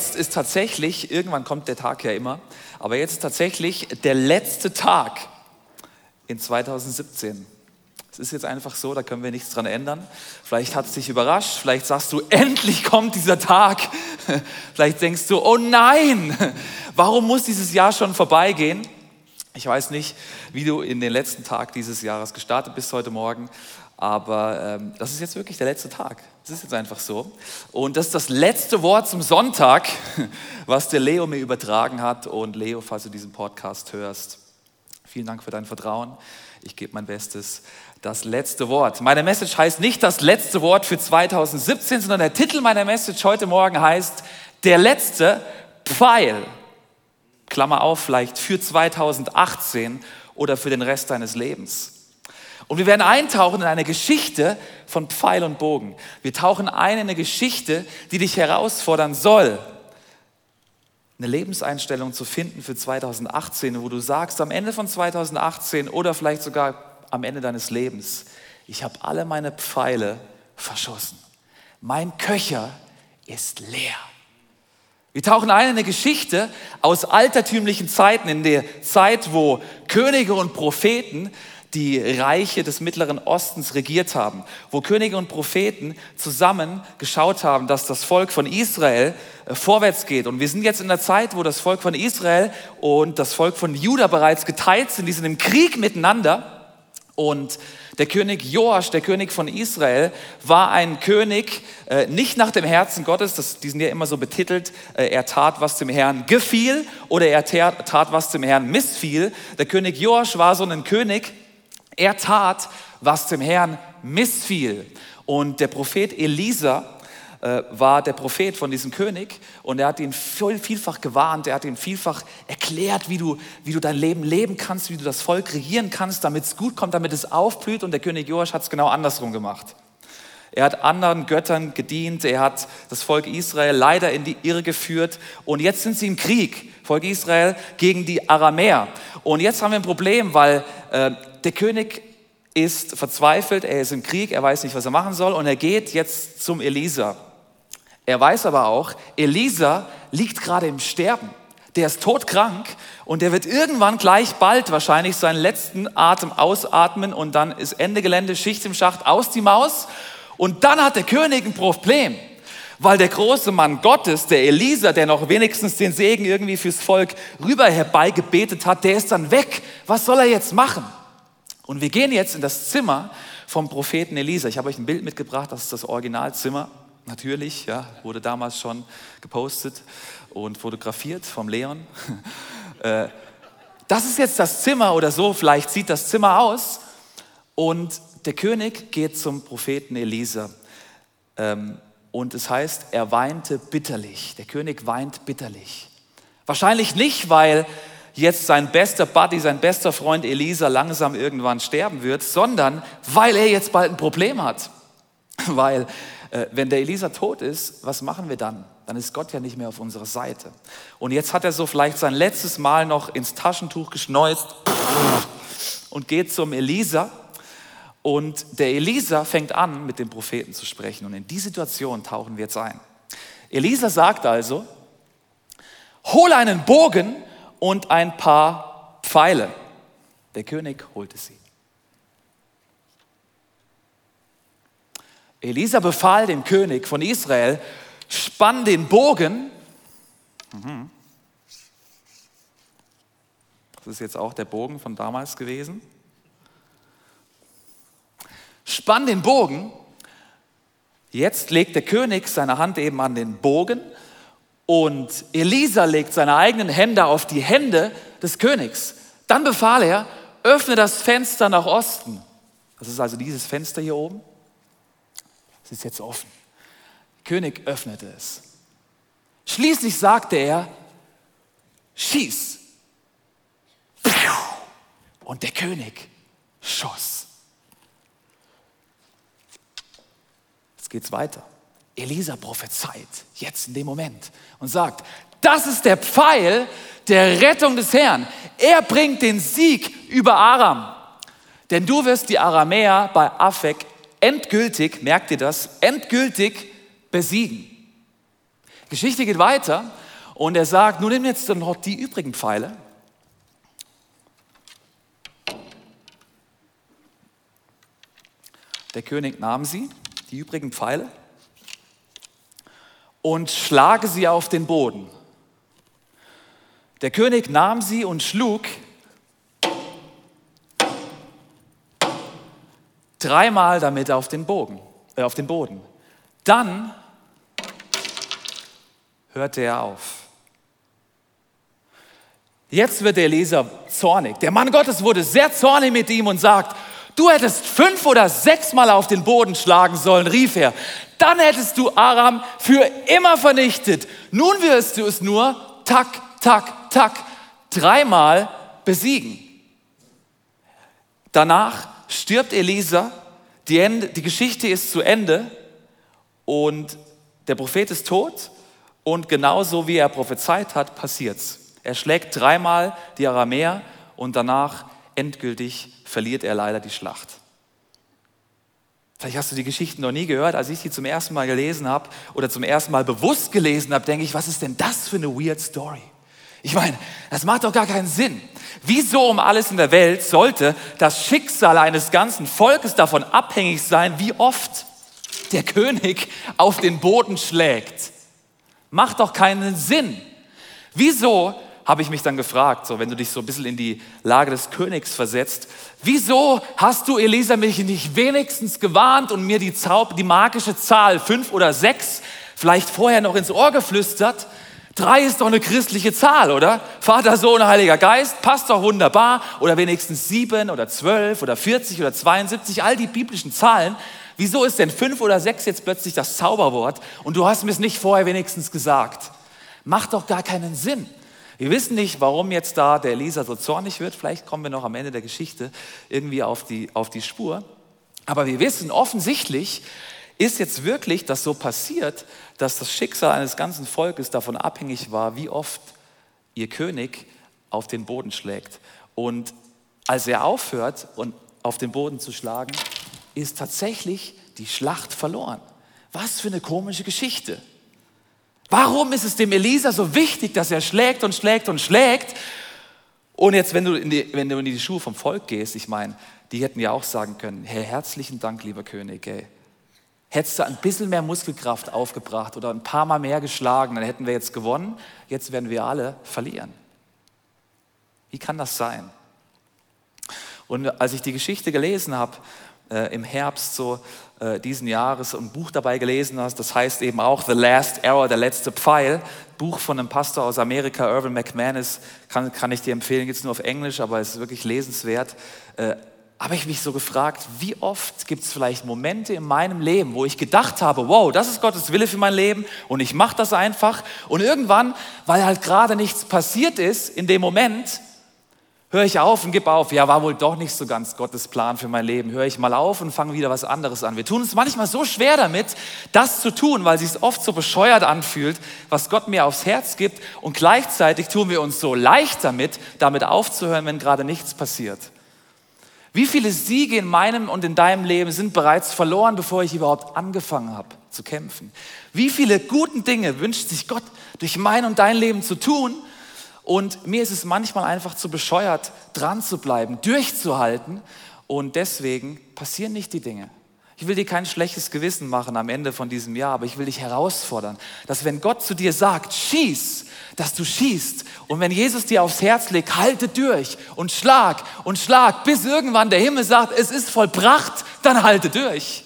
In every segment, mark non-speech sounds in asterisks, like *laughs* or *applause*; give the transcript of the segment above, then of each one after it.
jetzt ist tatsächlich, irgendwann kommt der Tag ja immer, aber jetzt ist tatsächlich der letzte Tag in 2017. Es ist jetzt einfach so, da können wir nichts dran ändern. Vielleicht hat es dich überrascht, vielleicht sagst du, endlich kommt dieser Tag. *laughs* Vielleicht denkst du, oh nein, *laughs* warum muss dieses Jahr schon vorbeigehen? Ich weiß nicht, wie du in den letzten Tag dieses Jahres gestartet bist heute Morgen, aber ähm, das ist jetzt wirklich der letzte Tag. Das ist jetzt einfach so. Und das ist das letzte Wort zum Sonntag, was der Leo mir übertragen hat. Und Leo, falls du diesen Podcast hörst, vielen Dank für dein Vertrauen. Ich gebe mein Bestes. Das letzte Wort. Meine Message heißt nicht das letzte Wort für 2017, sondern der Titel meiner Message heute Morgen heißt Der letzte Pfeil. Klammer auf, vielleicht für 2018 oder für den Rest deines Lebens. Und wir werden eintauchen in eine Geschichte von Pfeil und Bogen. Wir tauchen ein in eine Geschichte, die dich herausfordern soll, eine Lebenseinstellung zu finden für 2018, wo du sagst, am Ende von 2018 oder vielleicht sogar am Ende deines Lebens, ich habe alle meine Pfeile verschossen. Mein Köcher ist leer. Wir tauchen ein in eine Geschichte aus altertümlichen Zeiten, in der Zeit, wo Könige und Propheten die Reiche des Mittleren Ostens regiert haben, wo Könige und Propheten zusammen geschaut haben, dass das Volk von Israel äh, vorwärts geht. Und wir sind jetzt in der Zeit, wo das Volk von Israel und das Volk von Juda bereits geteilt sind, die sind im Krieg miteinander. Und der König Joasch, der König von Israel, war ein König äh, nicht nach dem Herzen Gottes, das, die sind ja immer so betitelt, äh, er tat, was dem Herrn gefiel oder er tat, was dem Herrn missfiel. Der König Joasch war so ein König, er tat, was dem Herrn missfiel. Und der Prophet Elisa äh, war der Prophet von diesem König und er hat ihn vielfach gewarnt, er hat ihm vielfach erklärt, wie du, wie du dein Leben leben kannst, wie du das Volk regieren kannst, damit es gut kommt, damit es aufblüht. Und der König Joasch hat es genau andersrum gemacht. Er hat anderen Göttern gedient, er hat das Volk Israel leider in die Irre geführt und jetzt sind sie im Krieg, Volk Israel gegen die Aramäer. Und jetzt haben wir ein Problem, weil äh, der König ist verzweifelt, er ist im Krieg, er weiß nicht, was er machen soll und er geht jetzt zum Elisa. Er weiß aber auch, Elisa liegt gerade im Sterben. Der ist todkrank und der wird irgendwann gleich bald wahrscheinlich seinen letzten Atem ausatmen und dann ist Ende Gelände, Schicht im Schacht, aus die Maus. Und dann hat der König ein Problem, weil der große Mann Gottes, der Elisa, der noch wenigstens den Segen irgendwie fürs Volk rüber herbeigebetet hat, der ist dann weg. Was soll er jetzt machen? Und wir gehen jetzt in das Zimmer vom Propheten Elisa. Ich habe euch ein Bild mitgebracht, das ist das Originalzimmer. Natürlich, ja, wurde damals schon gepostet und fotografiert vom Leon. *laughs* Äh, das ist jetzt das Zimmer oder so, vielleicht sieht das Zimmer aus. Und der König geht zum Propheten Elisa. Ähm, und es heißt, er weinte bitterlich. Der König weint bitterlich. Wahrscheinlich nicht, weil jetzt sein bester Buddy, sein bester Freund Elisa langsam irgendwann sterben wird, sondern weil er jetzt bald ein Problem hat. *laughs* Weil äh, wenn der Elisa tot ist, was machen wir dann? Dann ist Gott ja nicht mehr auf unserer Seite. Und jetzt hat er so vielleicht sein letztes Mal noch ins Taschentuch geschneuzt *laughs* und geht zum Elisa. Und der Elisa fängt an, mit dem Propheten zu sprechen. Und in die Situation tauchen wir jetzt ein. Elisa sagt also, hol einen Bogen und ein paar Pfeile. Der König holte sie. Elisa befahl dem König von Israel, spann den Bogen. Mhm. Das ist jetzt auch der Bogen von damals gewesen. Spann den Bogen. Jetzt legt der König seine Hand eben an den Bogen und Elisa legt seine eigenen Hände auf die Hände des Königs. Dann befahl er, öffne das Fenster nach Osten. Das ist also dieses Fenster hier oben. Es ist jetzt offen. Der König öffnete es. Schließlich sagte er, schieß. Und der König schoss. Geht's weiter. Elisa prophezeit, jetzt in dem Moment, und sagt, das ist der Pfeil der Rettung des Herrn. Er bringt den Sieg über Aram. Denn du wirst die Aramäer bei Afek endgültig, merkt ihr das, endgültig besiegen. Geschichte geht weiter und er sagt, nun nimm jetzt noch die übrigen Pfeile. Der König nahm sie, die übrigen Pfeile, und schlage sie auf den Boden. Der König nahm sie und schlug dreimal damit auf den, Bogen, äh, auf den Boden. Dann hörte er auf. Jetzt wird der Leser zornig. Der Mann Gottes wurde sehr zornig mit ihm und sagt, du hättest fünf oder sechsmal auf den Boden schlagen sollen, rief er. Dann hättest du Aram für immer vernichtet. Nun wirst du es nur, tak, tak, tak, dreimal besiegen. Danach stirbt Elisa, die, Ende, die Geschichte ist zu Ende und der Prophet ist tot und genauso wie er prophezeit hat, passiert's. Er schlägt dreimal die Aramäer und danach endgültig verliert er leider die Schlacht. Vielleicht hast du die Geschichten noch nie gehört. Als ich die zum ersten Mal gelesen habe oder zum ersten Mal bewusst gelesen habe, denke ich, was ist denn das für eine weird Story? Ich meine, das macht doch gar keinen Sinn. Wieso um alles in der Welt sollte das Schicksal eines ganzen Volkes davon abhängig sein, wie oft der König auf den Boden schlägt? Macht doch keinen Sinn. Wieso habe ich mich dann gefragt, so wenn du dich so ein bisschen in die Lage des Königs versetzt, wieso hast du Elisa mich nicht wenigstens gewarnt und mir die, Zaub, die magische Zahl fünf oder sechs vielleicht vorher noch ins Ohr geflüstert? Drei ist doch eine christliche Zahl, oder? Vater, Sohn, Heiliger Geist, passt doch wunderbar. Oder wenigstens sieben oder zwölf oder vierzig oder 72, all die biblischen Zahlen. Wieso ist denn fünf oder sechs jetzt plötzlich das Zauberwort und du hast mir es nicht vorher wenigstens gesagt? Macht doch gar keinen Sinn. Wir wissen nicht, warum jetzt da der Leser so zornig wird. Vielleicht kommen wir noch am Ende der Geschichte irgendwie auf die, auf die Spur. Aber wir wissen offensichtlich, ist jetzt wirklich das so passiert, dass das Schicksal eines ganzen Volkes davon abhängig war, wie oft ihr König auf den Boden schlägt. Und als er aufhört, und auf den Boden zu schlagen, ist tatsächlich die Schlacht verloren. Was für eine komische Geschichte. Warum ist es dem Elisa so wichtig, dass er schlägt und schlägt und schlägt? Und jetzt, wenn du in die, wenn du in die Schuhe vom Volk gehst, ich meine, die hätten ja auch sagen können, Herr, herzlichen Dank, lieber König, ey. Hättest du ein bisschen mehr Muskelkraft aufgebracht oder ein paar Mal mehr geschlagen, dann hätten wir jetzt gewonnen. Jetzt werden wir alle verlieren. Wie kann das sein? Und als ich die Geschichte gelesen habe, äh, im Herbst so diesen Jahres ein Buch dabei gelesen hast, das heißt eben auch The Last Arrow, der letzte Pfeil, Buch von einem Pastor aus Amerika, Irvin McManus, kann, kann ich dir empfehlen, jetzt nur auf Englisch, aber es ist wirklich lesenswert. Äh, habe ich mich so gefragt, wie oft gibt es vielleicht Momente in meinem Leben, wo ich gedacht habe, wow, das ist Gottes Wille für mein Leben und ich mache das einfach. Und irgendwann, weil halt gerade nichts passiert ist in dem Moment, höre ich auf und gebe auf. Ja, war wohl doch nicht so ganz Gottes Plan für mein Leben. Höre ich mal auf und fange wieder was anderes an. Wir tun uns manchmal so schwer damit, das zu tun, weil es sich oft so bescheuert anfühlt, was Gott mir aufs Herz gibt. Und gleichzeitig tun wir uns so leicht damit, damit aufzuhören, wenn gerade nichts passiert. Wie viele Siege in meinem und in deinem Leben sind bereits verloren, bevor ich überhaupt angefangen habe zu kämpfen? Wie viele guten Dinge wünscht sich Gott durch mein und dein Leben zu tun? Und mir ist es manchmal einfach zu bescheuert, dran zu bleiben, durchzuhalten. Und deswegen passieren nicht die Dinge. Ich will dir kein schlechtes Gewissen machen am Ende von diesem Jahr, aber ich will dich herausfordern, dass wenn Gott zu dir sagt, schieß, dass du schießt. Und wenn Jesus dir aufs Herz legt, halte durch und schlag und schlag, bis irgendwann der Himmel sagt, es ist vollbracht, dann halte durch.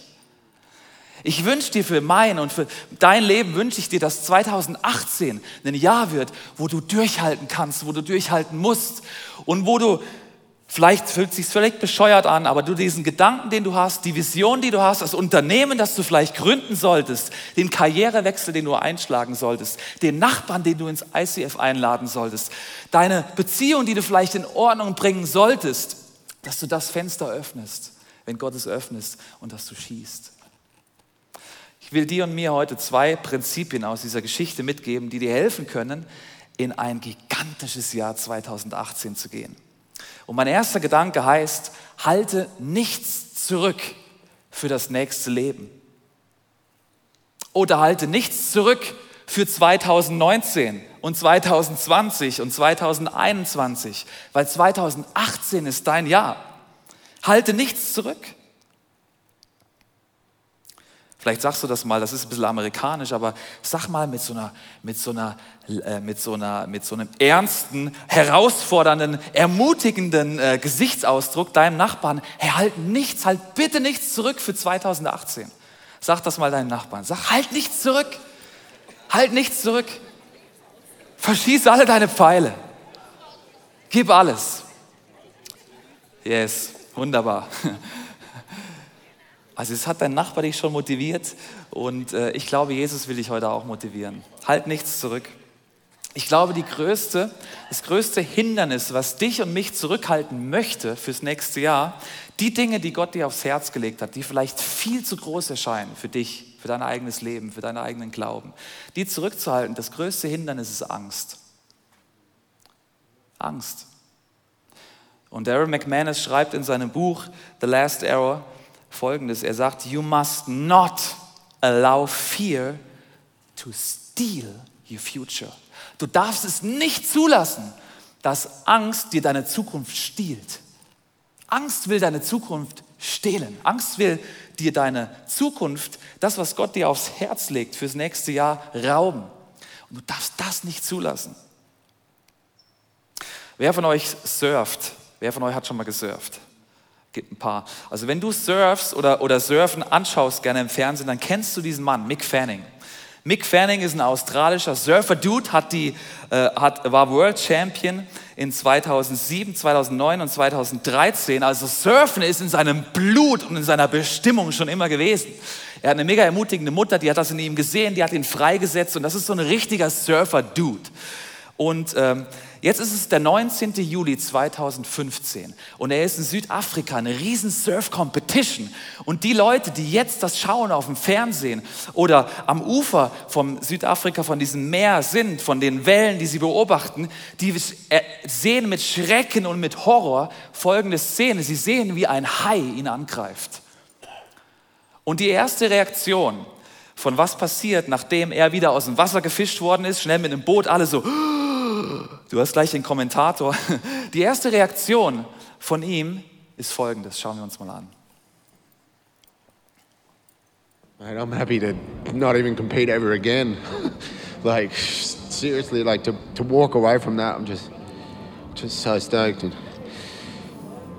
Ich wünsche dir für mein und für dein Leben wünsche ich dir, dass 2018 ein Jahr wird, wo du durchhalten kannst, wo du durchhalten musst und wo du Vielleicht fühlt es sich vielleicht bescheuert an, aber du diesen Gedanken, den du hast, die Vision, die du hast, das Unternehmen, das du vielleicht gründen solltest, den Karrierewechsel, den du einschlagen solltest, den Nachbarn, den du ins ICF einladen solltest, deine Beziehung, die du vielleicht in Ordnung bringen solltest, dass du das Fenster öffnest, wenn Gott es öffnest und dass du schießt. Ich will dir und mir heute zwei Prinzipien aus dieser Geschichte mitgeben, die dir helfen können, in ein gigantisches Jahr 2018 zu gehen. Und mein erster Gedanke heißt, halte nichts zurück für das nächste Leben. Oder halte nichts zurück für 2019 und 2020 und 2021, weil 2018 ist dein Jahr. Halte nichts zurück. Vielleicht sagst du das mal, das ist ein bisschen amerikanisch, aber sag mal mit so einer, mit so einer, äh, mit so einer, mit so einem ernsten, herausfordernden, ermutigenden äh, Gesichtsausdruck deinem Nachbarn, hey, halt nichts, halt bitte nichts zurück für 2018. Sag das mal deinen Nachbarn. Sag, halt nichts zurück. Halt nichts zurück. Verschieß alle deine Pfeile. Gib alles. Yes, wunderbar. *laughs* Also es hat dein Nachbar dich schon motiviert und äh, ich glaube, Jesus will dich heute auch motivieren. Halt nichts zurück. Ich glaube, größte, das größte Hindernis, was dich und mich zurückhalten möchte fürs nächste Jahr, die Dinge, die Gott dir aufs Herz gelegt hat, die vielleicht viel zu groß erscheinen für dich, für dein eigenes Leben, für deinen eigenen Glauben, die zurückzuhalten, das größte Hindernis ist Angst. Angst. Und Darren McManus schreibt in seinem Buch The Last Error, folgendes. Er sagt, you must not allow fear to steal your future. Du darfst es nicht zulassen, dass Angst dir deine Zukunft stiehlt. Angst will deine Zukunft stehlen. Angst will dir deine Zukunft, das, was Gott dir aufs Herz legt fürs nächste Jahr, rauben. Und du darfst das nicht zulassen. Wer von euch surft? Wer von euch hat schon mal gesurft? Gibt ein paar. Also wenn du surfst oder, oder Surfen anschaust gerne im Fernsehen, dann kennst du diesen Mann, Mick Fanning. Mick Fanning ist ein australischer Surfer-Dude, hat die, äh, hat, war World Champion in 2007, 2009 und 2013. Also Surfen ist in seinem Blut und in seiner Bestimmung schon immer gewesen. Er hat eine mega ermutigende Mutter, die hat das in ihm gesehen, die hat ihn freigesetzt und das ist so ein richtiger Surfer-Dude. Und ähm, jetzt ist es der 19. Juli 2015 und er ist in Südafrika, eine riesen Surf-Competition. Und die Leute, die jetzt das schauen auf dem Fernsehen oder am Ufer vom Südafrika, von diesem Meer sind, von den Wellen, die sie beobachten, die sehen mit Schrecken und mit Horror folgende Szene. Sie sehen, wie ein Hai ihn angreift. Und die erste Reaktion von was passiert, nachdem er wieder aus dem Wasser gefischt worden ist, schnell mit einem Boot, alle so, Du hast gleich den Kommentator. *laughs* Die erste Reaktion von ihm ist folgendes. Schauen wir uns mal an. I'm happy to not even compete ever again. *laughs* like seriously, like to, to walk away from that, I'm just just so stoked. And,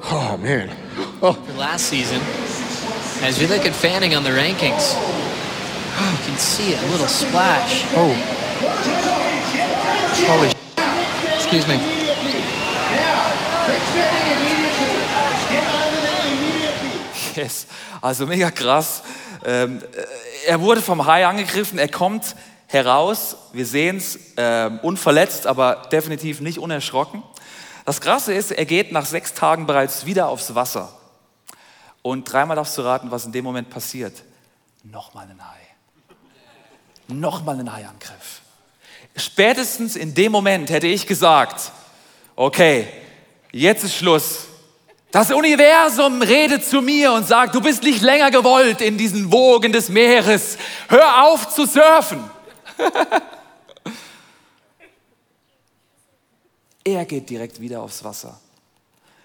oh man. Oh. Last season, as we look at Fanning on the rankings, you can see a little splash. Oh. Holy Excuse me. Yes, also mega krass. Ähm, äh, er wurde vom Hai angegriffen, er kommt heraus, wir sehen es, äh, unverletzt, aber definitiv nicht unerschrocken. Das Krasse ist, er geht nach sechs Tagen bereits wieder aufs Wasser. Und dreimal darfst du raten, was in dem Moment passiert. Nochmal ein Hai. Nochmal ein Haiangriff. Spätestens in dem Moment hätte ich gesagt, okay, jetzt ist Schluss. Das Universum redet zu mir und sagt, du bist nicht länger gewollt in diesen Wogen des Meeres. Hör auf zu surfen. *laughs* er geht direkt wieder aufs Wasser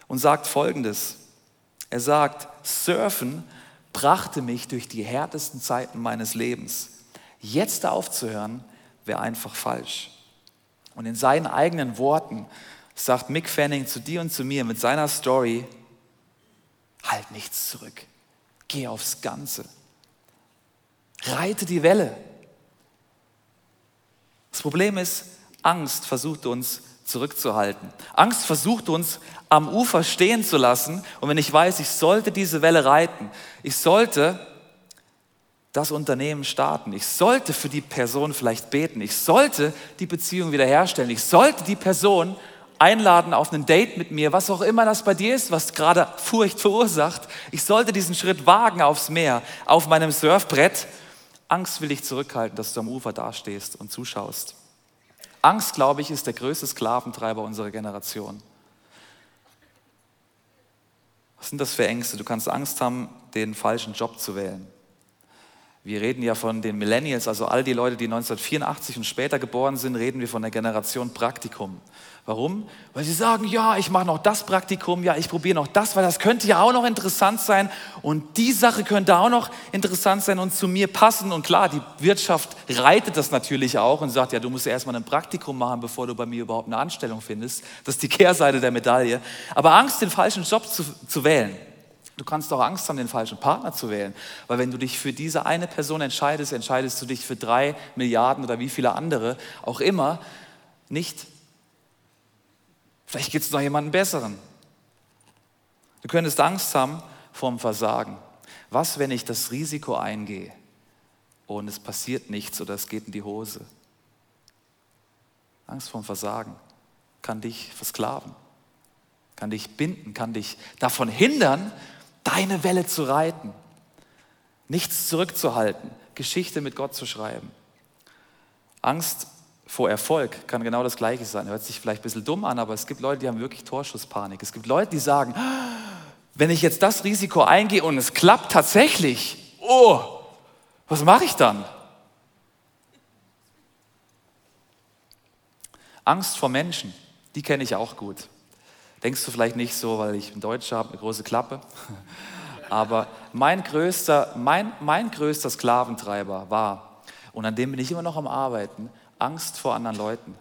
und sagt Folgendes. Er sagt, Surfen brachte mich durch die härtesten Zeiten meines Lebens. Jetzt aufzuhören, wäre einfach falsch. Und in seinen eigenen Worten sagt Mick Fanning zu dir und zu mir mit seiner Story, halt nichts zurück, geh aufs Ganze, reite die Welle. Das Problem ist, Angst versucht uns zurückzuhalten. Angst versucht uns am Ufer stehen zu lassen. Und wenn ich weiß, ich sollte diese Welle reiten, ich sollte das Unternehmen starten. Ich sollte für die Person vielleicht beten. Ich sollte die Beziehung wiederherstellen. Ich sollte die Person einladen auf ein Date mit mir, was auch immer das bei dir ist, was gerade Furcht verursacht. Ich sollte diesen Schritt wagen aufs Meer, auf meinem Surfbrett. Angst will dich zurückhalten, dass du am Ufer dastehst und zuschaust. Angst, glaube ich, ist der größte Sklaventreiber unserer Generation. Was sind das für Ängste? Du kannst Angst haben, den falschen Job zu wählen. Wir reden ja von den Millennials, also all die Leute, die 1984 und später geboren sind, reden wir von der Generation Praktikum. Warum? Weil sie sagen, ja, ich mache noch das Praktikum, ja, ich probiere noch das, weil das könnte ja auch noch interessant sein und die Sache könnte auch noch interessant sein und zu mir passen. Und klar, die Wirtschaft reitet das natürlich auch und sagt, ja, du musst ja erstmal ein Praktikum machen, bevor du bei mir überhaupt eine Anstellung findest. Das ist die Kehrseite der Medaille. Aber Angst, den falschen Job zu, zu wählen, Du kannst auch Angst haben, den falschen Partner zu wählen. Weil wenn du dich für diese eine Person entscheidest, entscheidest du dich für drei Milliarden oder wie viele andere auch immer nicht. Vielleicht gibt es noch jemanden besseren. Du könntest Angst haben vorm Versagen. Was, wenn ich das Risiko eingehe und es passiert nichts oder es geht in die Hose? Angst vorm Versagen kann dich versklaven, kann dich binden, kann dich davon hindern, deine Welle zu reiten, nichts zurückzuhalten, Geschichte mit Gott zu schreiben. Angst vor Erfolg kann genau das Gleiche sein. Hört sich vielleicht ein bisschen dumm an, aber es gibt Leute, die haben wirklich Torschusspanik. Es gibt Leute, die sagen, wenn ich jetzt das Risiko eingehe und es klappt tatsächlich, oh, was mache ich dann? Angst vor Menschen, die kenne ich auch gut. Denkst du vielleicht nicht so, weil ich ein Deutscher habe, eine große Klappe. *laughs* Aber mein größter, mein, mein größter Sklaventreiber war, und an dem bin ich immer noch am Arbeiten, Angst vor anderen Leuten.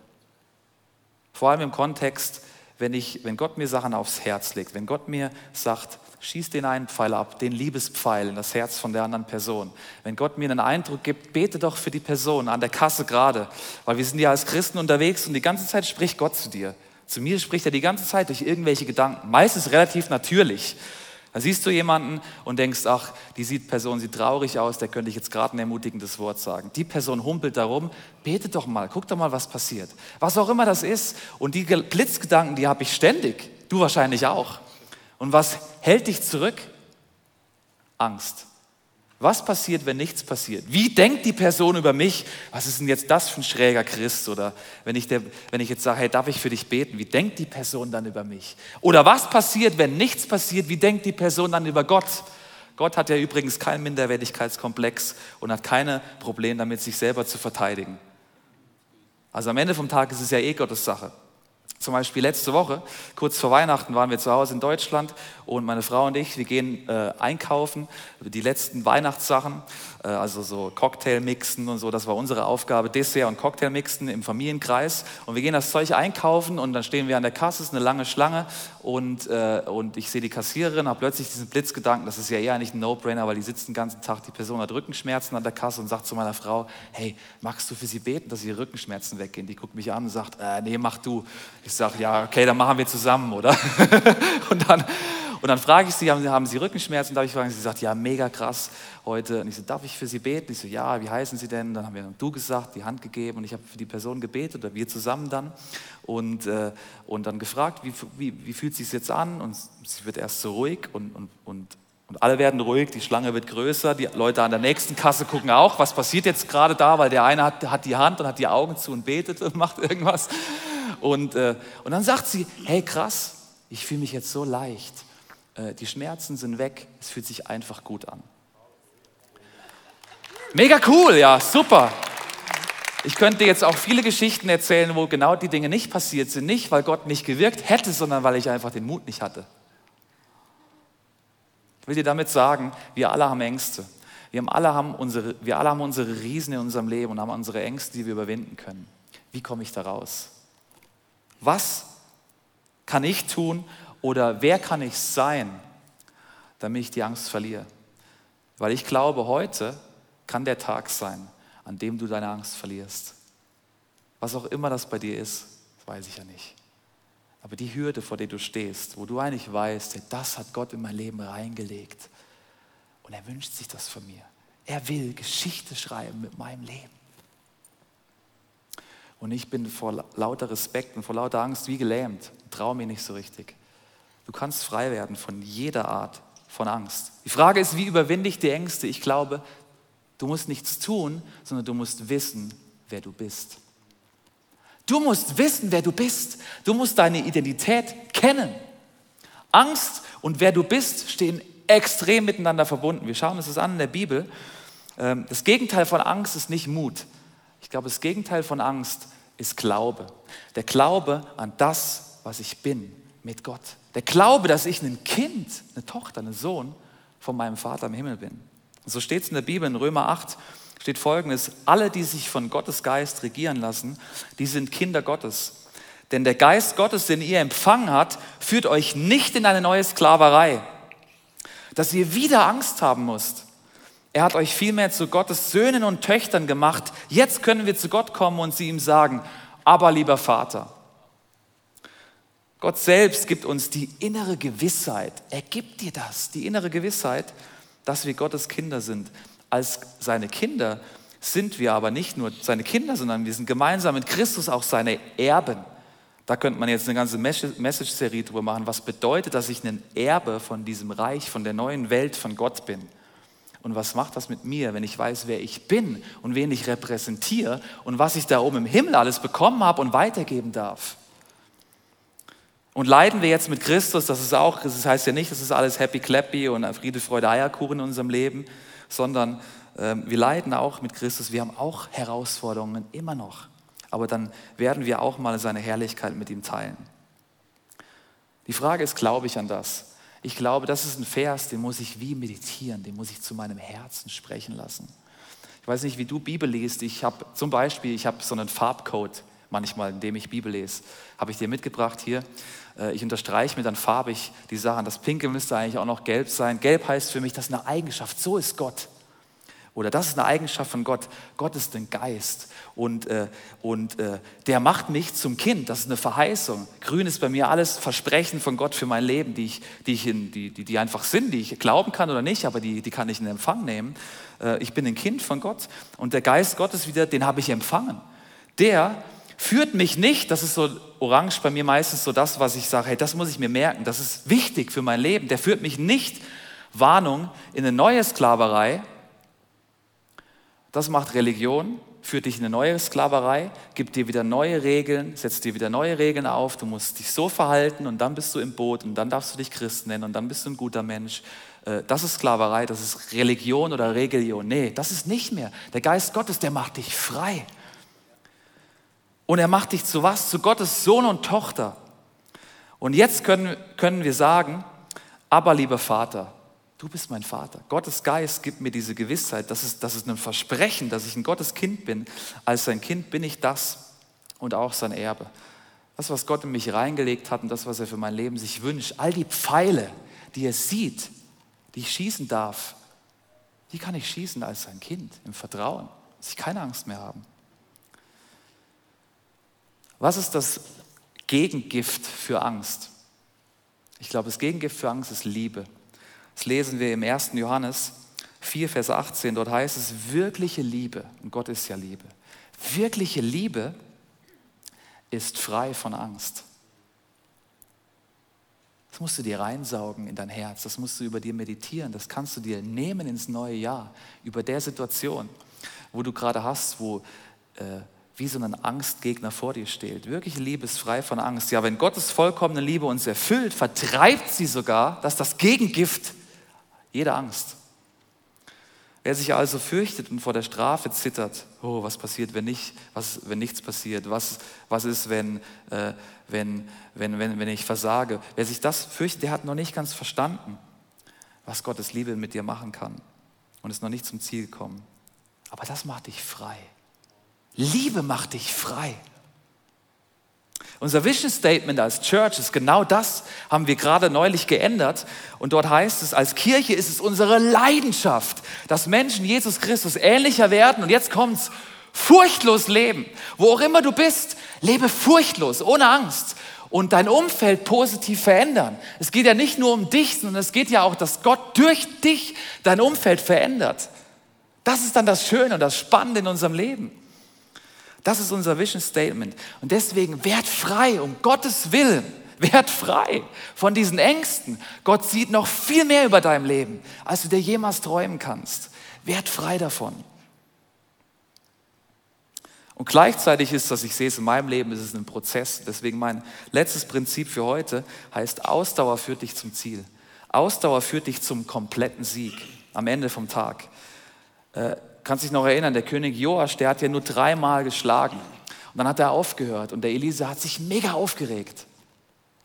Vor allem im Kontext, wenn, ich, wenn Gott mir Sachen aufs Herz legt, wenn Gott mir sagt, schieß den einen Pfeil ab, den Liebespfeil in das Herz von der anderen Person. Wenn Gott mir einen Eindruck gibt, bete doch für die Person an der Kasse gerade, weil wir sind ja als Christen unterwegs und die ganze Zeit spricht Gott zu dir. Zu mir spricht er die ganze Zeit durch irgendwelche Gedanken, meistens relativ natürlich. Da siehst du jemanden und denkst, ach, die sieht Person sieht traurig aus, der könnte ich jetzt gerade ein ermutigendes Wort sagen. Die Person humpelt darum, betet doch mal, guck doch mal, was passiert. Was auch immer das ist. Und die Blitzgedanken, die habe ich ständig. Du wahrscheinlich auch. Und was hält dich zurück? Angst. Was passiert, wenn nichts passiert? Wie denkt die Person über mich? Was ist denn jetzt das für ein schräger Christ? Oder wenn ich, der, wenn ich jetzt sage, hey, darf ich für dich beten? Wie denkt die Person dann über mich? Oder was passiert, wenn nichts passiert? Wie denkt die Person dann über Gott? Gott hat ja übrigens keinen Minderwertigkeitskomplex und hat keine Probleme damit, sich selber zu verteidigen. Also am Ende vom Tag ist es ja eh Gottes Sache. Zum Beispiel letzte Woche, kurz vor Weihnachten, waren wir zu Hause in Deutschland und meine Frau und ich, wir gehen äh, einkaufen, die letzten Weihnachtssachen, äh, also so Cocktailmixen und so, das war unsere Aufgabe, Dessert und Cocktailmixen im Familienkreis. Und wir gehen das Zeug einkaufen und dann stehen wir an der Kasse, ist eine lange Schlange und, äh, und ich sehe die Kassiererin, habe plötzlich diesen Blitzgedanken, das ist ja eher nicht ein No-Brainer, weil die sitzt den ganzen Tag, die Person hat Rückenschmerzen an der Kasse und sagt zu meiner Frau, hey, magst du für sie beten, dass ihre Rückenschmerzen weggehen? Die guckt mich an und sagt, äh, nee, mach du. Sage, ja, okay, dann machen wir zusammen, oder? *laughs* und dann, und dann frage ich sie, haben, haben Sie Rückenschmerzen? Darf ich fragen? Sie sagt, ja, mega krass heute. Und ich so, darf ich für Sie beten? Ich so, ja, wie heißen Sie denn? Dann haben wir du gesagt, die Hand gegeben und ich habe für die Person gebetet oder wir zusammen dann. Und, äh, und dann gefragt, wie, wie, wie fühlt sich jetzt an? Und sie wird erst so ruhig und, und, und und alle werden ruhig, die Schlange wird größer, die Leute an der nächsten Kasse gucken auch, was passiert jetzt gerade da, weil der eine hat, hat die Hand und hat die Augen zu und betet und macht irgendwas. Und, äh, und dann sagt sie, hey krass, ich fühle mich jetzt so leicht. Äh, die Schmerzen sind weg, es fühlt sich einfach gut an. Mega cool, ja, super. Ich könnte jetzt auch viele Geschichten erzählen, wo genau die Dinge nicht passiert sind. Nicht, weil Gott nicht gewirkt hätte, sondern weil ich einfach den Mut nicht hatte. Ich will dir damit sagen, wir alle haben Ängste. Wir, haben alle haben unsere, wir alle haben unsere Riesen in unserem Leben und haben unsere Ängste, die wir überwinden können. Wie komme ich da raus? Was kann ich tun oder wer kann ich sein, damit ich die Angst verliere? Weil ich glaube, heute kann der Tag sein, an dem du deine Angst verlierst. Was auch immer das bei dir ist, weiß ich ja nicht. Aber die Hürde, vor der du stehst, wo du eigentlich weißt, das hat Gott in mein Leben reingelegt und er wünscht sich das von mir. Er will Geschichte schreiben mit meinem Leben. Und ich bin vor lauter Respekt und vor lauter Angst wie gelähmt, traue mir nicht so richtig. Du kannst frei werden von jeder Art von Angst. Die Frage ist, wie überwinde ich die Ängste? Ich glaube, du musst nichts tun, sondern du musst wissen, wer du bist. Du musst wissen, wer du bist. Du musst deine Identität kennen. Angst und wer du bist stehen extrem miteinander verbunden. Wir schauen uns das an in der Bibel. ähm, das Gegenteil von Angst ist nicht Mut. Ich glaube, das Gegenteil von Angst ist Glaube. Der Glaube an das, was ich bin mit Gott. Der Glaube, dass ich ein Kind, eine Tochter, ein Sohn von meinem Vater im Himmel bin. Und so steht es in der Bibel in Römer 8, steht folgendes, alle, die sich von Gottes Geist regieren lassen, die sind Kinder Gottes. Denn der Geist Gottes, den ihr empfangen habt, führt euch nicht in eine neue Sklaverei, dass ihr wieder Angst haben müsst. Er hat euch vielmehr zu Gottes Söhnen und Töchtern gemacht. Jetzt können wir zu Gott kommen und sie ihm sagen, aber lieber Vater. Gott selbst gibt uns die innere Gewissheit. Er gibt dir das, die innere Gewissheit, dass wir Gottes Kinder sind. Als seine Kinder sind wir aber nicht nur seine Kinder, sondern wir sind gemeinsam mit Christus auch seine Erben. Da könnte man jetzt eine ganze Message-Serie drüber machen. Was bedeutet, dass ich ein Erbe von diesem Reich, von der neuen Welt von Gott bin? Und was macht das mit mir, wenn ich weiß, wer ich bin und wen ich repräsentiere und was ich da oben im Himmel alles bekommen habe und weitergeben darf? Und leiden wir jetzt mit Christus, das ist auch, das heißt ja nicht, das ist alles happy clappy und Friede, Freude, Eierkuchen in unserem Leben, sondern äh, wir leiden auch mit Christus, wir haben auch Herausforderungen immer noch. Aber dann werden wir auch mal seine Herrlichkeit mit ihm teilen. Die Frage ist, glaube ich an das? Ich glaube, das ist ein Vers, den muss ich wie meditieren, den muss ich zu meinem Herzen sprechen lassen. Ich weiß nicht, wie du Bibel liest. Ich habe zum Beispiel, ich habe so einen Farbcode manchmal, in dem ich Bibel lese, habe ich dir mitgebracht hier. Äh, ich unterstreiche mir dann farbig die Sachen. Das Pinke müsste eigentlich auch noch gelb sein. Gelb heißt für mich, das ist eine Eigenschaft. So ist Gott. Oder das ist eine Eigenschaft von Gott. Gott ist ein Geist und, äh, und äh, der macht mich zum Kind. Das ist eine Verheißung. Grün ist bei mir alles Versprechen von Gott für mein Leben, die, ich, die, ich in, die, die, die einfach sind, die ich glauben kann oder nicht, aber die, die kann ich in Empfang nehmen. Äh, ich bin ein Kind von Gott und der Geist Gottes wieder, den habe ich empfangen. Der führt mich nicht, das ist so orange bei mir meistens so das, was ich sage, hey, das muss ich mir merken, das ist wichtig für mein Leben. Der führt mich nicht, Warnung, in eine neue Sklaverei, das macht Religion, führt dich in eine neue Sklaverei, gibt dir wieder neue Regeln, setzt dir wieder neue Regeln auf, du musst dich so verhalten und dann bist du im Boot und dann darfst du dich Christ nennen und dann bist du ein guter Mensch. Äh, das ist Sklaverei, das ist Religion oder Religion. Nee, das ist nicht mehr. Der Geist Gottes, der macht dich frei. Und er macht dich zu was? Zu Gottes Sohn und Tochter. Und jetzt können, können wir sagen, aber lieber Vater, Du bist mein Vater. Gottes Geist gibt mir diese Gewissheit, das ist, das ist ein Versprechen, dass ich ein Gottes Kind bin. Als sein Kind bin ich das und auch sein Erbe. Das, was Gott in mich reingelegt hat und das, was er für mein Leben sich wünscht, all die Pfeile, die er sieht, die ich schießen darf, die kann ich schießen als sein Kind im Vertrauen, dass ich keine Angst mehr haben. Was ist das Gegengift für Angst? Ich glaube, das Gegengift für Angst ist Liebe. Das lesen wir im 1. Johannes 4, Vers 18. Dort heißt es, wirkliche Liebe, und Gott ist ja Liebe, wirkliche Liebe ist frei von Angst. Das musst du dir reinsaugen in dein Herz, das musst du über dir meditieren, das kannst du dir nehmen ins neue Jahr, über der Situation, wo du gerade hast, wo äh, wie so ein Angstgegner vor dir steht. Wirkliche Liebe ist frei von Angst. Ja, wenn Gottes vollkommene Liebe uns erfüllt, vertreibt sie sogar, dass das Gegengift jede Angst. Wer sich also fürchtet und vor der Strafe zittert, oh, was passiert, wenn, nicht, was, wenn nichts passiert? Was, was ist, wenn, äh, wenn, wenn, wenn, wenn ich versage? Wer sich das fürchtet, der hat noch nicht ganz verstanden, was Gottes Liebe mit dir machen kann und ist noch nicht zum Ziel gekommen. Aber das macht dich frei. Liebe macht dich frei. Unser Vision Statement als Church ist genau das, haben wir gerade neulich geändert. Und dort heißt es, als Kirche ist es unsere Leidenschaft, dass Menschen Jesus Christus ähnlicher werden. Und jetzt kommt's, furchtlos leben. Wo auch immer du bist, lebe furchtlos, ohne Angst. Und dein Umfeld positiv verändern. Es geht ja nicht nur um dich, sondern es geht ja auch, dass Gott durch dich dein Umfeld verändert. Das ist dann das Schöne und das Spannende in unserem Leben. Das ist unser Vision Statement. Und deswegen werd frei, um Gottes Willen. *laughs* Werd frei von diesen Ängsten. Gott sieht noch viel mehr über dein Leben, als du dir jemals träumen kannst. Werd frei davon. Und gleichzeitig ist das, ich sehe es in meinem Leben, ist es ein Prozess. Deswegen mein letztes Prinzip für heute heißt, Ausdauer führt dich zum Ziel. Ausdauer führt dich zum kompletten Sieg am Ende vom Tag. Äh, kannst dich noch erinnern, der König Joasch, der hat ja nur dreimal geschlagen. Und dann hat er aufgehört und der Elisa hat sich mega aufgeregt,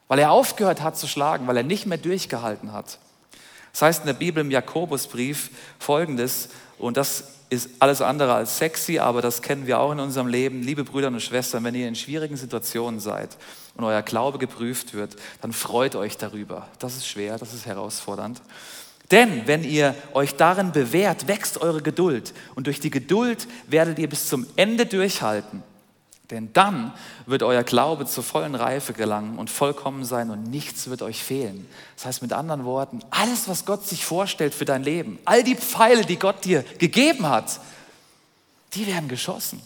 weil er aufgehört hat zu schlagen, weil er nicht mehr durchgehalten hat. Das heißt in der Bibel im Jakobusbrief folgendes, und das ist alles andere als sexy, aber das kennen wir auch in unserem Leben. Liebe Brüder und Schwestern, wenn ihr in schwierigen Situationen seid und euer Glaube geprüft wird, dann freut euch darüber. Das ist schwer, das ist herausfordernd. Denn wenn ihr euch darin bewährt, wächst eure Geduld. Und durch die Geduld werdet ihr bis zum Ende durchhalten. Denn dann wird euer Glaube zur vollen Reife gelangen und vollkommen sein und nichts wird euch fehlen. Das heißt mit anderen Worten, alles, was Gott sich vorstellt für dein Leben, all die Pfeile, die Gott dir gegeben hat, die werden geschossen.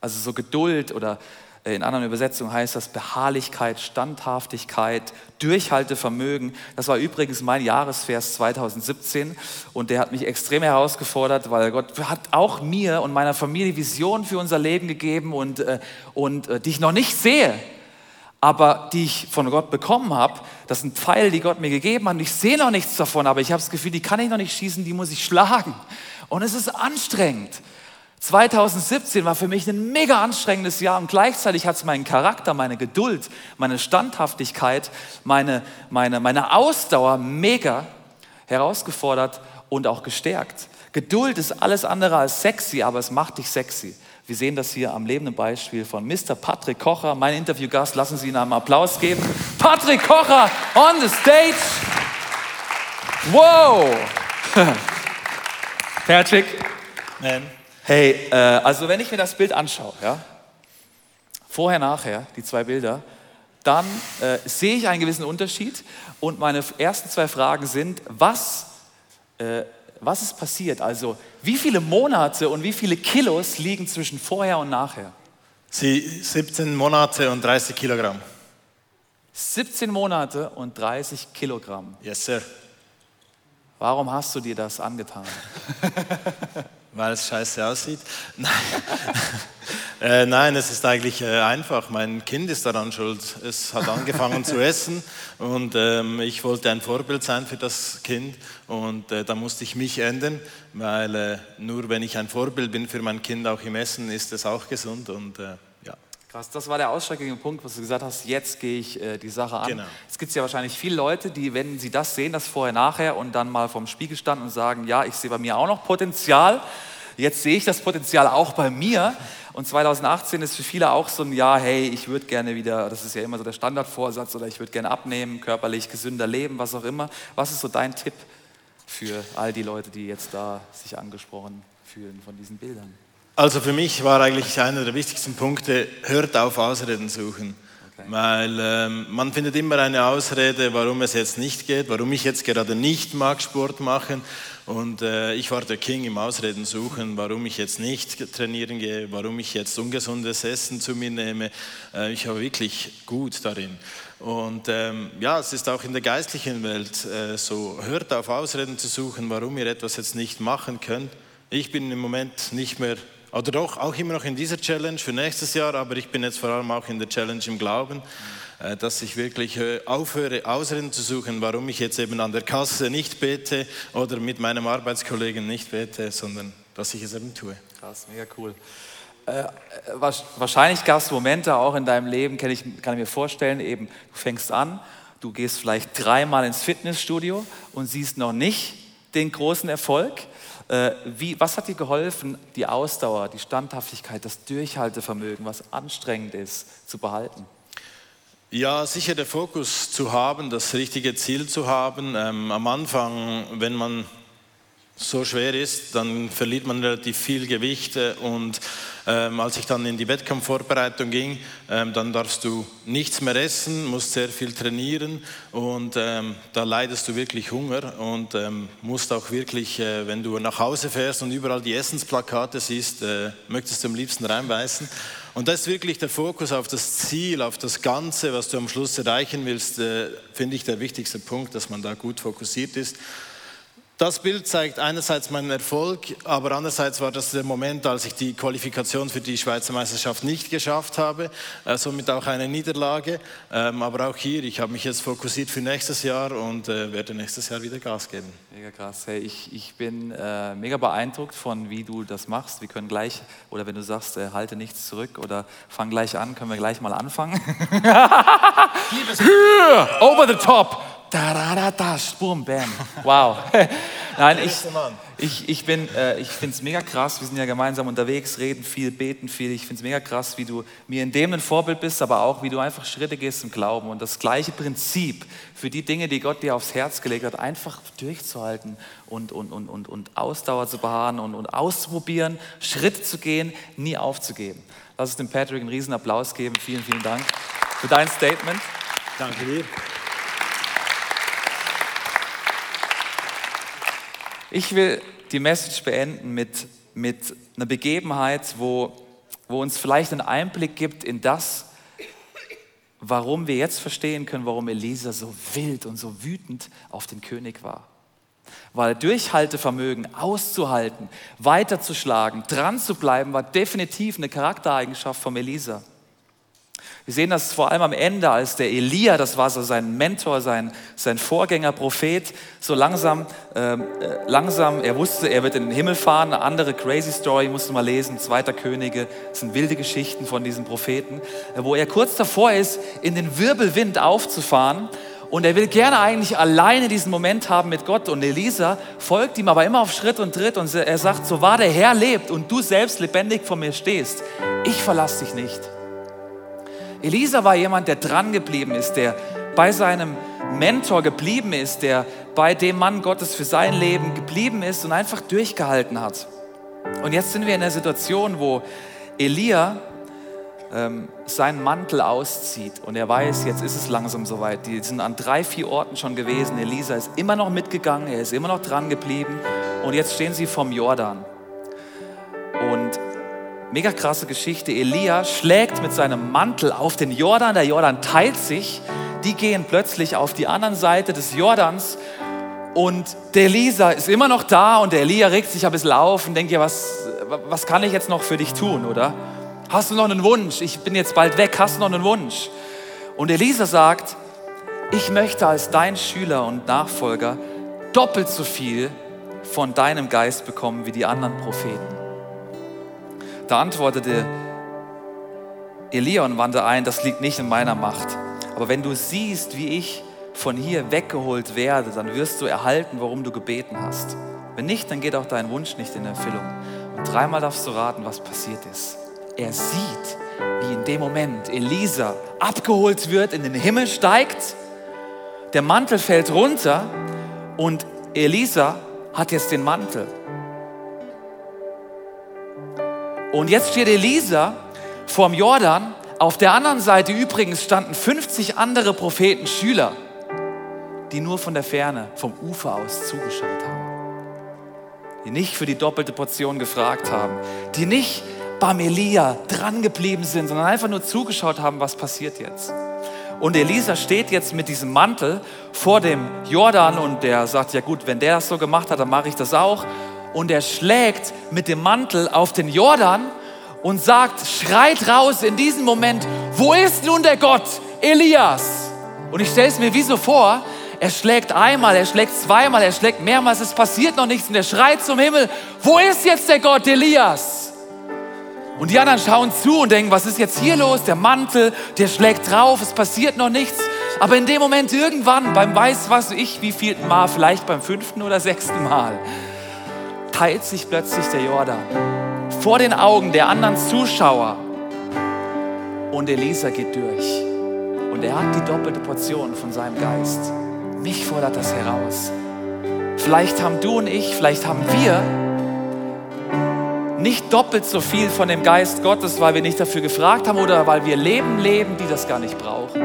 Also so Geduld oder in anderen Übersetzungen heißt das Beharrlichkeit, Standhaftigkeit, Durchhaltevermögen. Das war übrigens mein Jahresvers 2017 und der hat mich extrem herausgefordert, weil Gott hat auch mir und meiner Familie Visionen für unser Leben gegeben und, äh, und äh, die ich noch nicht sehe, aber die ich von Gott bekommen habe. Das sind Pfeile, die Gott mir gegeben hat. Und ich sehe noch nichts davon, aber ich habe das Gefühl, die kann ich noch nicht schießen, die muss ich schlagen. Und es ist anstrengend. 2017 war für mich ein mega anstrengendes Jahr und gleichzeitig hat es meinen Charakter, meine Geduld, meine Standhaftigkeit, meine, meine, meine Ausdauer mega herausgefordert und auch gestärkt. Geduld ist alles andere als sexy, aber es macht dich sexy. Wir sehen das hier am lebenden Beispiel von Mr. Patrick Kocher, mein Interviewgast. Lassen Sie ihn einen Applaus geben. Patrick Kocher on the stage. Wow! *laughs* Patrick. Man. Hey, äh, also wenn ich mir das Bild anschaue, ja, vorher, nachher, die zwei Bilder, dann äh, sehe ich einen gewissen Unterschied und meine ersten zwei Fragen sind, was, äh, was ist passiert? Also wie viele Monate und wie viele Kilos liegen zwischen vorher und nachher? Sie 17 Monate und 30 Kilogramm. 17 Monate und 30 Kilogramm. Yes, sir. Warum hast du dir das angetan? *laughs* Weil es scheiße aussieht? *laughs* Nein, *laughs* äh, nein es ist eigentlich äh, einfach. Mein Kind ist daran schuld. Es hat angefangen zu essen und ähm, ich wollte ein Vorbild sein für das Kind und äh, da musste ich mich ändern, weil äh, nur wenn ich ein Vorbild bin für mein Kind auch im Essen, ist es auch gesund und äh. Krass, das war der ausschlaggebende Punkt, was du gesagt hast, jetzt gehe ich äh, die Sache an. Genau. Es gibt ja wahrscheinlich viele Leute, die, wenn sie das sehen, das vorher, nachher und dann mal vorm Spiegel standen und sagen, ja, ich sehe bei mir auch noch Potenzial, Jetzt sehe ich das Potenzial auch bei mir. Und 2018 ist für viele auch so ein Jahr, hey, ich würde gerne wieder, das ist ja immer so der Standardvorsatz, oder ich würde gerne abnehmen, körperlich gesünder leben, was auch immer. Was ist so dein Tipp für all die Leute, die jetzt da sich angesprochen fühlen von diesen Bildern? Also für mich war eigentlich einer der wichtigsten Punkte, hört auf Ausreden suchen. Okay. Weil ähm, man findet immer eine Ausrede, warum es jetzt nicht geht, warum ich jetzt gerade nicht mag Sport machen. Und äh, ich war der King im Ausreden suchen, warum ich jetzt nicht trainieren gehe, warum ich jetzt ungesundes Essen zu mir nehme. Äh, ich war wirklich gut darin. Und ähm, ja, es ist auch in der geistlichen Welt äh, so, hört auf Ausreden zu suchen, warum ihr etwas jetzt nicht machen könnt. Ich bin im Moment nicht mehr, oder doch auch immer noch in dieser Challenge für nächstes Jahr, aber ich bin jetzt vor allem auch in der Challenge im Glauben. Äh, dass ich wirklich äh, aufhöre, Ausreden zu suchen, warum ich jetzt eben an der Kasse nicht bete oder mit meinem Arbeitskollegen nicht bete, sondern dass ich es eben tue. Krass, mega cool. Äh, wahrscheinlich gab es Momente auch in deinem Leben, kann ich, kann ich mir vorstellen, eben du fängst an, du gehst vielleicht dreimal ins Fitnessstudio und siehst noch nicht den großen Erfolg. Äh, wie, was hat dir geholfen, die Ausdauer, die Standhaftigkeit, das Durchhaltevermögen, was anstrengend ist, zu behalten? Ja, sicher der Fokus zu haben, das richtige Ziel zu haben. Ähm, am Anfang, wenn man so schwer ist, dann verliert man relativ viel Gewicht und ähm, als ich dann in die Wettkampfvorbereitung ging, ähm, dann darfst du nichts mehr essen, musst sehr viel trainieren und ähm, da leidest du wirklich Hunger und ähm, musst auch wirklich, äh, wenn du nach Hause fährst und überall die Essensplakate siehst, äh, möchtest du am liebsten reinbeißen. Und das ist wirklich der Fokus auf das Ziel, auf das Ganze, was du am Schluss erreichen willst, äh, finde ich der wichtigste Punkt, dass man da gut fokussiert ist. Das Bild zeigt einerseits meinen Erfolg, aber andererseits war das der Moment, als ich die Qualifikation für die Schweizer Meisterschaft nicht geschafft habe, äh, somit auch eine Niederlage. Ähm, aber auch hier, ich habe mich jetzt fokussiert für nächstes Jahr und äh, werde nächstes Jahr wieder Gas geben. Mega krass. Hey, ich, ich bin äh, mega beeindruckt von, wie du das machst. Wir können gleich, oder wenn du sagst, äh, halte nichts zurück oder fang gleich an, können wir gleich mal anfangen. *laughs* Over the top. Da, da, boom, bam. Wow. *laughs* Nein, ich, ich, ich, bin, äh, ich finde es mega krass. Wir sind ja gemeinsam unterwegs, reden viel, beten viel. Ich finde es mega krass, wie du mir in dem ein Vorbild bist, aber auch, wie du einfach Schritte gehst im Glauben. Und das gleiche Prinzip für die Dinge, die Gott dir aufs Herz gelegt hat, einfach durchzuhalten und, und, und, und, und Ausdauer zu beharren und, und auszuprobieren, Schritte zu gehen, nie aufzugeben. Lass es dem Patrick einen riesen Applaus geben. Vielen, vielen Dank für dein Statement. Danke dir. Ich will die Message beenden mit, mit einer Begebenheit, wo, wo uns vielleicht einen Einblick gibt in das, warum wir jetzt verstehen können, warum Elisa so wild und so wütend auf den König war. Weil Durchhaltevermögen, auszuhalten, weiterzuschlagen, dran zu bleiben, war definitiv eine Charaktereigenschaft von Elisa. Wir sehen das vor allem am Ende, als der Elia, das war so sein Mentor, sein, sein Vorgänger, Prophet, so langsam, ähm, äh, langsam, er wusste, er wird in den Himmel fahren. Eine andere crazy Story musst du mal lesen, Zweiter Könige, das sind wilde Geschichten von diesem Propheten, äh, wo er kurz davor ist, in den Wirbelwind aufzufahren. Und er will gerne eigentlich alleine diesen Moment haben mit Gott. Und Elisa folgt ihm aber immer auf Schritt und Tritt. Und er sagt, so wahr der Herr lebt und du selbst lebendig vor mir stehst, ich verlasse dich nicht. Elisa war jemand, der dran geblieben ist, der bei seinem Mentor geblieben ist, der bei dem Mann Gottes für sein Leben geblieben ist und einfach durchgehalten hat. Und jetzt sind wir in der Situation, wo Elia ähm, seinen Mantel auszieht und er weiß, jetzt ist es langsam soweit. Die sind an drei, vier Orten schon gewesen. Elisa ist immer noch mitgegangen, er ist immer noch dran geblieben und jetzt stehen sie vom Jordan. Mega krasse Geschichte. Elia schlägt mit seinem Mantel auf den Jordan. Der Jordan teilt sich. Die gehen plötzlich auf die andere Seite des Jordans. Und der Elisa ist immer noch da und der Elia regt sich ein bisschen auf und denkt, ja, was, was kann ich jetzt noch für dich tun, oder? Hast du noch einen Wunsch? Ich bin jetzt bald weg. Hast du noch einen Wunsch? Und Elisa sagt, ich möchte als dein Schüler und Nachfolger doppelt so viel von deinem Geist bekommen wie die anderen Propheten. Da antwortete Elia und wandte ein, das liegt nicht in meiner Macht. Aber wenn du siehst, wie ich von hier weggeholt werde, dann wirst du erhalten, warum du gebeten hast. Wenn nicht, dann geht auch dein Wunsch nicht in Erfüllung. Und dreimal darfst du raten, was passiert ist. Er sieht, wie in dem Moment Elisa abgeholt wird, in den Himmel steigt, der Mantel fällt runter und Elisa hat jetzt den Mantel. Und jetzt steht Elisa vorm Jordan. Auf der anderen Seite übrigens standen 50 andere Propheten, Schüler, die nur von der Ferne, vom Ufer aus zugeschaut haben. Die nicht für die doppelte Portion gefragt haben. Die nicht beim Elia dran geblieben sind, sondern einfach nur zugeschaut haben, was passiert jetzt. Und Elisa steht jetzt mit diesem Mantel vor dem Jordan und der sagt, ja gut, wenn der das so gemacht hat, dann mache ich das auch und er schlägt mit dem Mantel auf den Jordan und sagt, schreit raus in diesem Moment, wo ist nun der Gott Elias? Und ich stelle es mir wie so vor, er schlägt einmal, er schlägt zweimal, er schlägt mehrmals, es passiert noch nichts und er schreit zum Himmel, wo ist jetzt der Gott Elias? Und die anderen schauen zu und denken, was ist jetzt hier los? Der Mantel, der schlägt drauf, es passiert noch nichts. Aber in dem Moment irgendwann, beim weiß was ich, wie vielten Mal, vielleicht beim fünften oder sechsten Mal, teilt sich plötzlich der Jordan vor den Augen der anderen Zuschauer und Elisa geht durch. Und er hat die doppelte Portion von seinem Geist. Mich fordert das heraus. Vielleicht haben du und ich, vielleicht haben wir nicht doppelt so viel von dem Geist Gottes, weil wir nicht dafür gefragt haben oder weil wir Leben leben, die das gar nicht brauchen.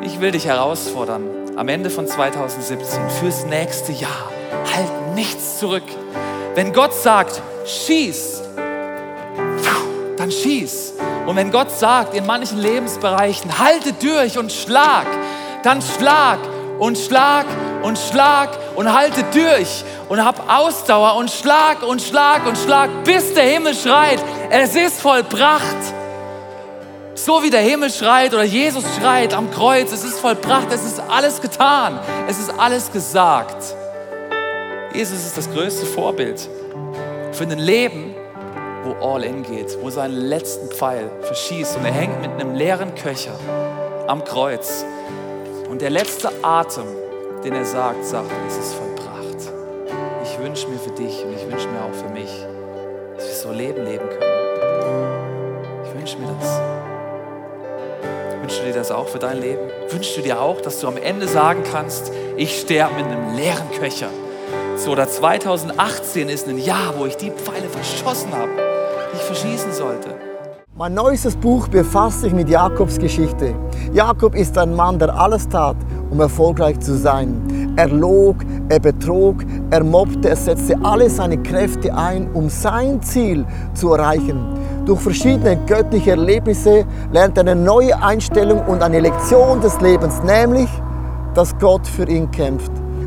Ich will dich herausfordern, am Ende von 2017, fürs nächste Jahr, halt nichts zurück. Wenn Gott sagt, schieß, dann schieß. Und wenn Gott sagt, in manchen Lebensbereichen, halte durch und schlag, dann schlag und schlag und schlag und halte durch und hab Ausdauer und Schlag und Schlag und Schlag, bis der Himmel schreit, es ist vollbracht. So wie der Himmel schreit oder Jesus schreit am Kreuz, es ist vollbracht, es ist alles getan, es ist alles gesagt. Jesus ist das größte Vorbild für ein Leben, wo all in geht, wo seinen letzten Pfeil verschießt und er hängt mit einem leeren Köcher am Kreuz. Und der letzte Atem, den er sagt, sagt, es ist vollbracht. Ich wünsche mir für dich und ich wünsche mir auch für mich, dass wir so Leben leben können. Ich wünsche mir das. Wünschst du dir das auch für dein Leben? Wünschst du dir auch, dass du am Ende sagen kannst, ich sterbe mit einem leeren Köcher? So, oder 2018 ist ein Jahr, wo ich die Pfeile verschossen habe, die ich verschießen sollte. Mein neuestes Buch befasst sich mit Jakobs Geschichte. Jakob ist ein Mann, der alles tat, um erfolgreich zu sein. Er log, er betrog, er mobbte, er setzte alle seine Kräfte ein, um sein Ziel zu erreichen. Durch verschiedene göttliche Erlebnisse lernt er eine neue Einstellung und eine Lektion des Lebens, nämlich, dass Gott für ihn kämpft.